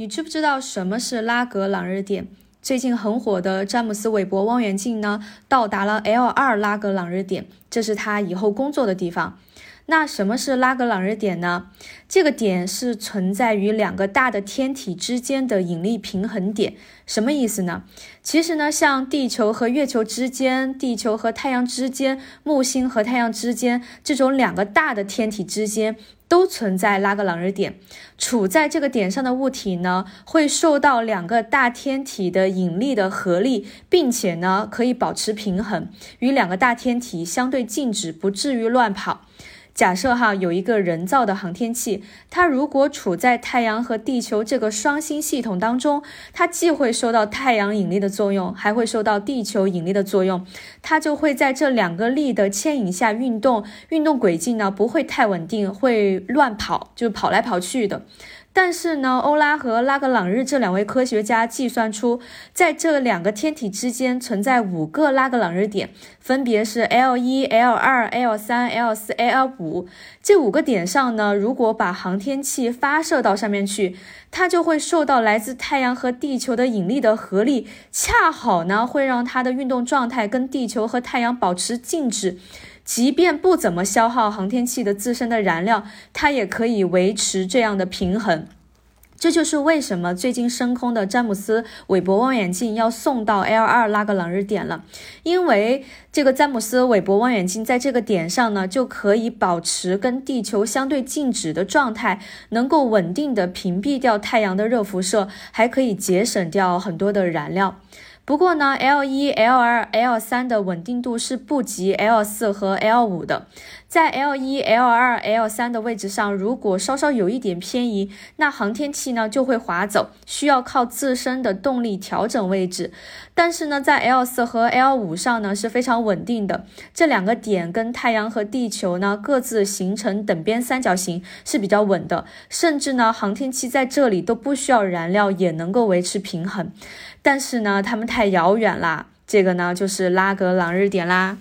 你知不知道什么是拉格朗日点？最近很火的詹姆斯韦伯望远镜呢，到达了 L 二拉格朗日点，这是他以后工作的地方。那什么是拉格朗日点呢？这个点是存在于两个大的天体之间的引力平衡点。什么意思呢？其实呢，像地球和月球之间、地球和太阳之间、木星和太阳之间这种两个大的天体之间，都存在拉格朗日点。处在这个点上的物体呢，会受到两个大天体的引力的合力，并且呢，可以保持平衡，与两个大天体相对静止，不至于乱跑。假设哈有一个人造的航天器，它如果处在太阳和地球这个双星系统当中，它既会受到太阳引力的作用，还会受到地球引力的作用，它就会在这两个力的牵引下运动，运动轨迹呢不会太稳定，会乱跑，就跑来跑去的。但是呢，欧拉和拉格朗日这两位科学家计算出，在这两个天体之间存在五个拉格朗日点，分别是 L 一、L 二、L 三、L 四、L 五。这五个点上呢，如果把航天器发射到上面去，它就会受到来自太阳和地球的引力的合力，恰好呢会让它的运动状态跟地球和太阳保持静止。即便不怎么消耗航天器的自身的燃料，它也可以维持这样的平衡。这就是为什么最近升空的詹姆斯韦伯望远镜要送到 L 二拉格朗日点了，因为这个詹姆斯韦伯望远镜在这个点上呢，就可以保持跟地球相对静止的状态，能够稳定的屏蔽掉太阳的热辐射，还可以节省掉很多的燃料。不过呢，L 一、L 二、L 三的稳定度是不及 L 四和 L 五的。在 L 一、L 二、L 三的位置上，如果稍稍有一点偏移，那航天器呢就会滑走，需要靠自身的动力调整位置。但是呢，在 L 四和 L 五上呢是非常稳定的。这两个点跟太阳和地球呢各自形成等边三角形是比较稳的，甚至呢航天器在这里都不需要燃料也能够维持平衡。但是呢，它们太遥远啦，这个呢就是拉格朗日点啦。